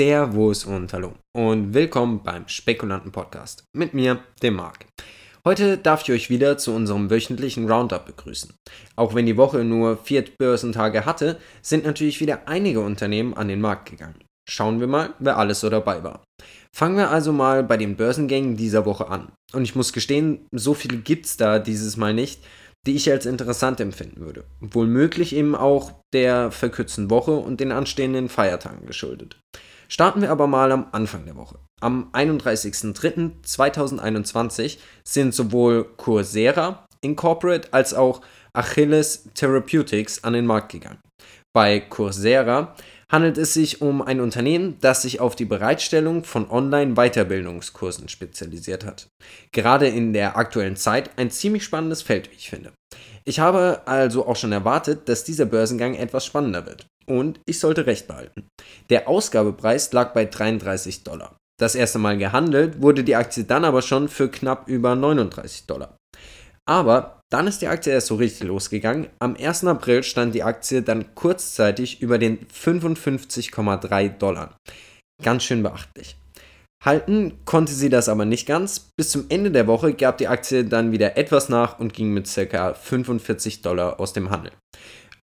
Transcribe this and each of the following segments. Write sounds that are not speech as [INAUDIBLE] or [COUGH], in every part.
Servus und Hallo und willkommen beim Spekulanten Podcast mit mir, dem Marc. Heute darf ich euch wieder zu unserem wöchentlichen Roundup begrüßen. Auch wenn die Woche nur vier Börsentage hatte, sind natürlich wieder einige Unternehmen an den Markt gegangen. Schauen wir mal, wer alles so dabei war. Fangen wir also mal bei den Börsengängen dieser Woche an. Und ich muss gestehen, so viele gibt's da dieses Mal nicht, die ich als interessant empfinden würde. Wohl möglich eben auch der verkürzten Woche und den anstehenden Feiertagen geschuldet. Starten wir aber mal am Anfang der Woche. Am 31.03.2021 sind sowohl Coursera Incorporate als auch Achilles Therapeutics an den Markt gegangen. Bei Coursera handelt es sich um ein Unternehmen, das sich auf die Bereitstellung von Online-Weiterbildungskursen spezialisiert hat. Gerade in der aktuellen Zeit ein ziemlich spannendes Feld, wie ich finde. Ich habe also auch schon erwartet, dass dieser Börsengang etwas spannender wird und ich sollte recht behalten. Der Ausgabepreis lag bei 33 Dollar. Das erste Mal gehandelt wurde die Aktie dann aber schon für knapp über 39 Dollar. Aber dann ist die Aktie erst so richtig losgegangen. Am 1. April stand die Aktie dann kurzzeitig über den 55,3 Dollar. Ganz schön beachtlich. Halten konnte sie das aber nicht ganz. Bis zum Ende der Woche gab die Aktie dann wieder etwas nach und ging mit ca. 45 Dollar aus dem Handel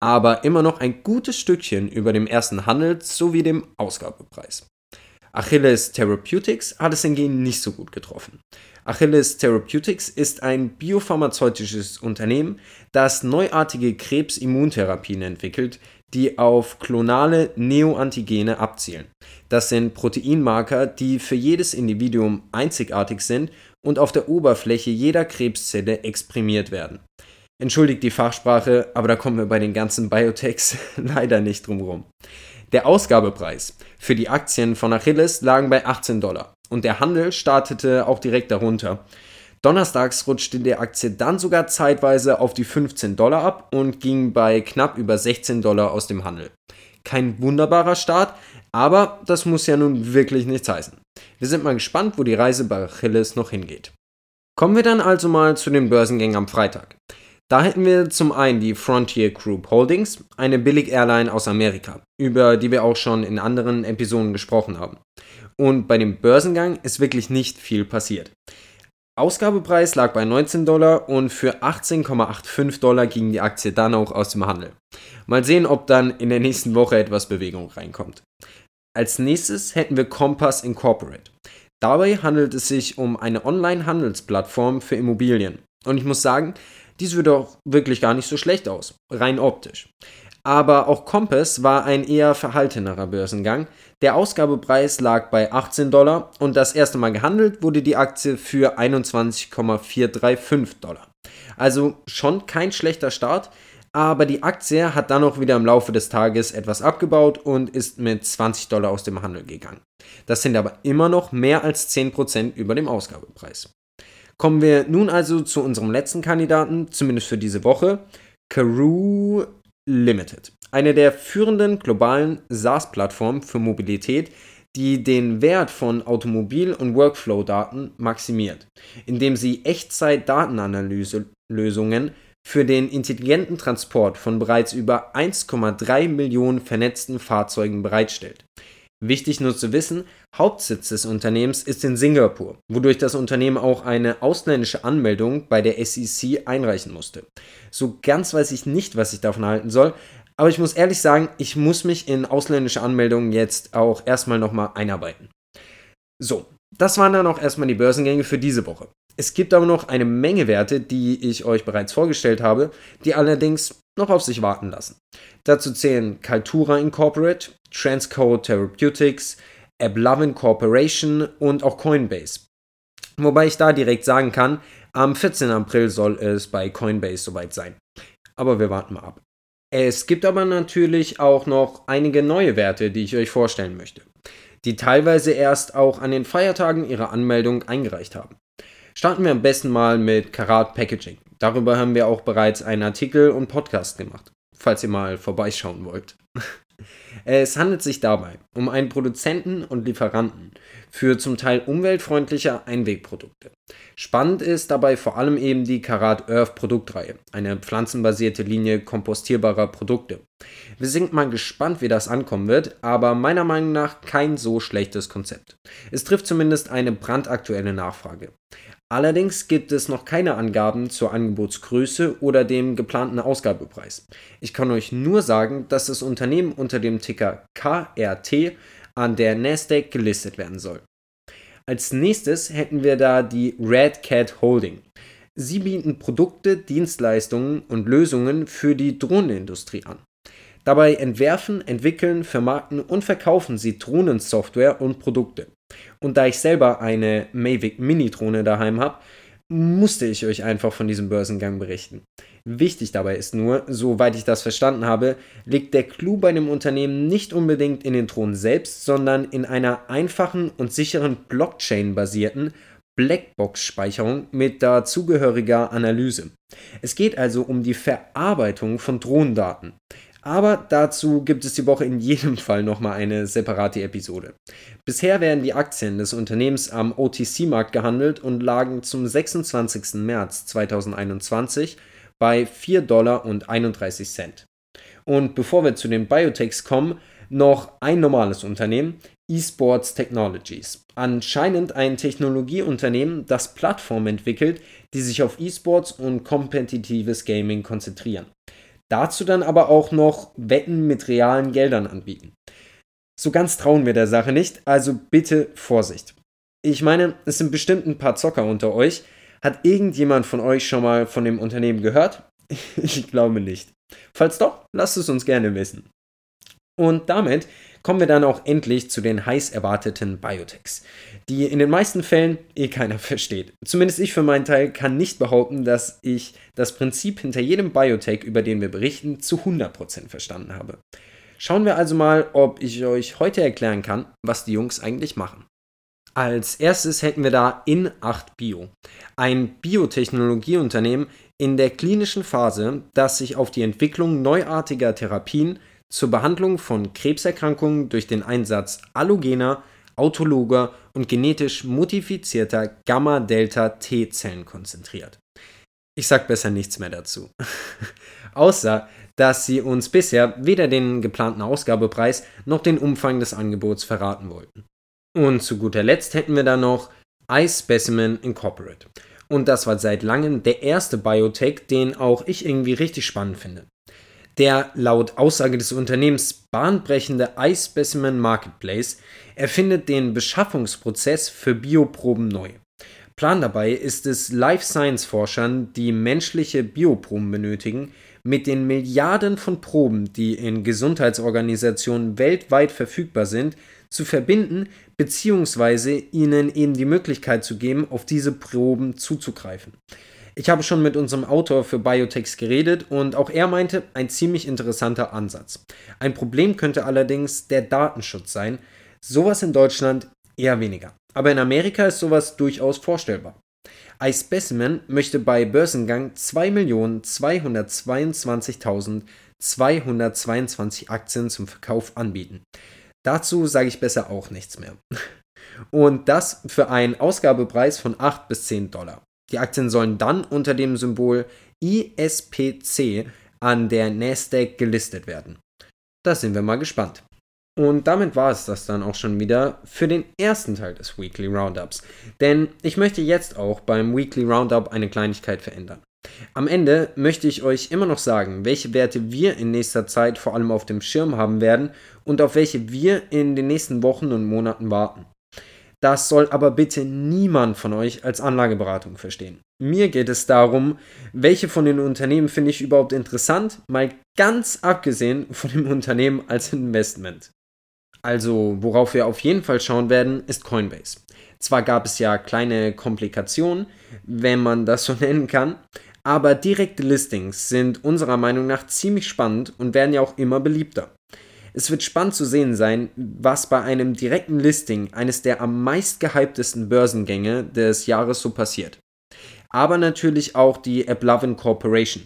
aber immer noch ein gutes Stückchen über dem ersten Handels- sowie dem Ausgabepreis. Achilles Therapeutics hat es hingegen nicht so gut getroffen. Achilles Therapeutics ist ein biopharmazeutisches Unternehmen, das neuartige Krebsimmuntherapien entwickelt, die auf klonale Neoantigene abzielen. Das sind Proteinmarker, die für jedes Individuum einzigartig sind und auf der Oberfläche jeder Krebszelle exprimiert werden. Entschuldigt die Fachsprache, aber da kommen wir bei den ganzen Biotechs [LAUGHS] leider nicht drum rum. Der Ausgabepreis für die Aktien von Achilles lagen bei 18 Dollar und der Handel startete auch direkt darunter. Donnerstags rutschte die Aktie dann sogar zeitweise auf die 15 Dollar ab und ging bei knapp über 16 Dollar aus dem Handel. Kein wunderbarer Start, aber das muss ja nun wirklich nichts heißen. Wir sind mal gespannt, wo die Reise bei Achilles noch hingeht. Kommen wir dann also mal zu den Börsengängen am Freitag. Da hätten wir zum einen die Frontier Group Holdings, eine Billig-Airline aus Amerika, über die wir auch schon in anderen Episoden gesprochen haben. Und bei dem Börsengang ist wirklich nicht viel passiert. Ausgabepreis lag bei 19 Dollar und für 18,85 Dollar ging die Aktie dann auch aus dem Handel. Mal sehen, ob dann in der nächsten Woche etwas Bewegung reinkommt. Als nächstes hätten wir Compass Incorporate. Dabei handelt es sich um eine Online-Handelsplattform für Immobilien. Und ich muss sagen, dies würde auch wirklich gar nicht so schlecht aus, rein optisch. Aber auch Compass war ein eher verhaltenerer Börsengang. Der Ausgabepreis lag bei 18 Dollar und das erste Mal gehandelt wurde die Aktie für 21,435 Dollar. Also schon kein schlechter Start, aber die Aktie hat dann auch wieder im Laufe des Tages etwas abgebaut und ist mit 20 Dollar aus dem Handel gegangen. Das sind aber immer noch mehr als 10% über dem Ausgabepreis. Kommen wir nun also zu unserem letzten Kandidaten, zumindest für diese Woche, Karoo Limited. Eine der führenden globalen SaaS-Plattformen für Mobilität, die den Wert von Automobil- und Workflow-Daten maximiert, indem sie Echtzeit-Datenanalyse-Lösungen für den intelligenten Transport von bereits über 1,3 Millionen vernetzten Fahrzeugen bereitstellt. Wichtig nur zu wissen, Hauptsitz des Unternehmens ist in Singapur, wodurch das Unternehmen auch eine ausländische Anmeldung bei der SEC einreichen musste. So ganz weiß ich nicht, was ich davon halten soll, aber ich muss ehrlich sagen, ich muss mich in ausländische Anmeldungen jetzt auch erstmal nochmal einarbeiten. So, das waren dann auch erstmal die Börsengänge für diese Woche. Es gibt aber noch eine Menge Werte, die ich euch bereits vorgestellt habe, die allerdings noch auf sich warten lassen. Dazu zählen Kaltura Incorporate, Transcode Therapeutics, AppLovin Corporation und auch Coinbase. Wobei ich da direkt sagen kann, am 14. April soll es bei Coinbase soweit sein. Aber wir warten mal ab. Es gibt aber natürlich auch noch einige neue Werte, die ich euch vorstellen möchte, die teilweise erst auch an den Feiertagen ihre Anmeldung eingereicht haben. Starten wir am besten mal mit Karat Packaging. Darüber haben wir auch bereits einen Artikel und Podcast gemacht, falls ihr mal vorbeischauen wollt. [LAUGHS] Es handelt sich dabei um einen Produzenten und Lieferanten für zum Teil umweltfreundliche Einwegprodukte. Spannend ist dabei vor allem eben die Karat Earth Produktreihe, eine pflanzenbasierte Linie kompostierbarer Produkte. Wir sind mal gespannt, wie das ankommen wird, aber meiner Meinung nach kein so schlechtes Konzept. Es trifft zumindest eine brandaktuelle Nachfrage. Allerdings gibt es noch keine Angaben zur Angebotsgröße oder dem geplanten Ausgabepreis. Ich kann euch nur sagen, dass das Unternehmen unter dem Ticker KRT an der Nasdaq gelistet werden soll. Als nächstes hätten wir da die Red Cat Holding. Sie bieten Produkte, Dienstleistungen und Lösungen für die Drohnenindustrie an. Dabei entwerfen, entwickeln, vermarkten und verkaufen sie Drohnensoftware und Produkte. Und da ich selber eine Mavic Mini-Drohne daheim habe, musste ich euch einfach von diesem Börsengang berichten. Wichtig dabei ist nur, soweit ich das verstanden habe, liegt der Clou bei dem Unternehmen nicht unbedingt in den Drohnen selbst, sondern in einer einfachen und sicheren Blockchain-basierten Blackbox-Speicherung mit dazugehöriger Analyse. Es geht also um die Verarbeitung von Drohnendaten. Aber dazu gibt es die Woche in jedem Fall nochmal eine separate Episode. Bisher werden die Aktien des Unternehmens am OTC-Markt gehandelt und lagen zum 26. März 2021 bei 4,31 Dollar. Und bevor wir zu den Biotechs kommen, noch ein normales Unternehmen, eSports Technologies. Anscheinend ein Technologieunternehmen, das Plattformen entwickelt, die sich auf eSports und kompetitives Gaming konzentrieren. Dazu dann aber auch noch Wetten mit realen Geldern anbieten. So ganz trauen wir der Sache nicht, also bitte Vorsicht. Ich meine, es sind bestimmt ein paar Zocker unter euch. Hat irgendjemand von euch schon mal von dem Unternehmen gehört? [LAUGHS] Ich glaube nicht. Falls doch, lasst es uns gerne wissen. Und damit kommen wir dann auch endlich zu den heiß erwarteten Biotechs, die in den meisten Fällen eh keiner [LAUGHS] versteht. Zumindest ich für meinen Teil kann nicht behaupten, dass ich das Prinzip hinter jedem Biotech, über den wir berichten, zu 100% verstanden habe. Schauen wir also mal, ob ich euch heute erklären kann, was die Jungs eigentlich machen. Als erstes hätten wir da In8 Bio, ein Biotechnologieunternehmen in der klinischen Phase, das sich auf die Entwicklung neuartiger Therapien zur Behandlung von Krebserkrankungen durch den Einsatz allogener, autologer und genetisch modifizierter Gamma-Delta-T-Zellen konzentriert. Ich sag besser nichts mehr dazu. [LAUGHS] Außer, dass sie uns bisher weder den geplanten Ausgabepreis noch den Umfang des Angebots verraten wollten. Und zu guter Letzt hätten wir dann noch iSpecimen Incorporate. Und das war seit langem der erste Biotech, den auch ich irgendwie richtig spannend finde. Der laut Aussage des Unternehmens bahnbrechende iSpecimen Marketplace erfindet den Beschaffungsprozess für Bioproben neu. Plan dabei ist es, Life Science Forschern, die menschliche Bioproben benötigen, mit den Milliarden von Proben, die in Gesundheitsorganisationen weltweit verfügbar sind, zu verbinden bzw. ihnen eben die Möglichkeit zu geben, auf diese Proben zuzugreifen. Ich habe schon mit unserem Autor für Biotechs geredet und auch er meinte, ein ziemlich interessanter Ansatz. Ein Problem könnte allerdings der Datenschutz sein. Sowas in Deutschland eher weniger. Aber in Amerika ist sowas durchaus vorstellbar. iSpecimen möchte bei Börsengang 2.222.222 Aktien zum Verkauf anbieten. Dazu sage ich besser auch nichts mehr. Und das für einen Ausgabepreis von 8 bis 10 Dollar. Die Aktien sollen dann unter dem Symbol ISPC an der Nasdaq gelistet werden. Da sind wir mal gespannt. Und damit war es das dann auch schon wieder für den ersten Teil des Weekly Roundups. Denn ich möchte jetzt auch beim Weekly Roundup eine Kleinigkeit verändern. Am Ende möchte ich euch immer noch sagen, welche Werte wir in nächster Zeit vor allem auf dem Schirm haben werden und auf welche wir in den nächsten Wochen und Monaten warten. Das soll aber bitte niemand von euch als Anlageberatung verstehen. Mir geht es darum, welche von den Unternehmen finde ich überhaupt interessant, mal ganz abgesehen von dem Unternehmen als Investment. Also, worauf wir auf jeden Fall schauen werden, ist Coinbase. Zwar gab es ja kleine Komplikationen, wenn man das so [LAUGHS] nennen kann, aber direkte Listings sind unserer Meinung nach ziemlich spannend und werden ja auch immer beliebter. Es wird spannend zu sehen sein, was bei einem direkten Listing eines der am meist gehyptesten Börsengänge des Jahres so passiert. Aber natürlich auch die AppLovin Corporation.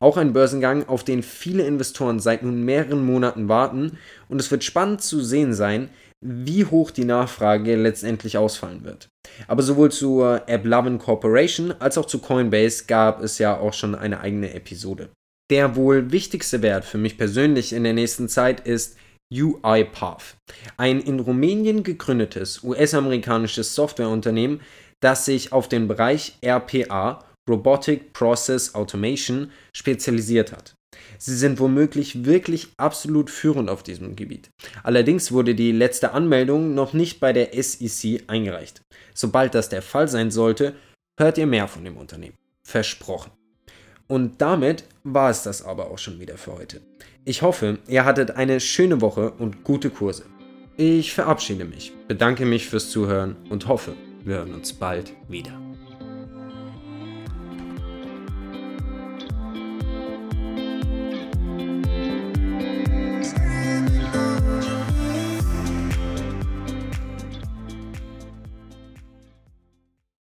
Auch ein Börsengang, auf den viele Investoren seit nun mehreren Monaten warten und es wird spannend zu sehen sein, wie hoch die Nachfrage letztendlich ausfallen wird. Aber sowohl zur AppLovin Corporation als auch zu Coinbase gab es ja auch schon eine eigene Episode. Der wohl wichtigste Wert für mich persönlich in der nächsten Zeit ist UiPath, ein in Rumänien gegründetes US-amerikanisches Softwareunternehmen, das sich auf den Bereich RPA, Robotic Process Automation, spezialisiert hat. Sie sind womöglich wirklich absolut führend auf diesem Gebiet. Allerdings wurde die letzte Anmeldung noch nicht bei der SEC eingereicht. Sobald das der Fall sein sollte, hört ihr mehr von dem Unternehmen. Versprochen. Und damit war es das aber auch schon wieder für heute. Ich hoffe, ihr hattet eine schöne Woche und gute Kurse. Ich verabschiede mich, bedanke mich fürs Zuhören und hoffe, wir hören uns bald wieder.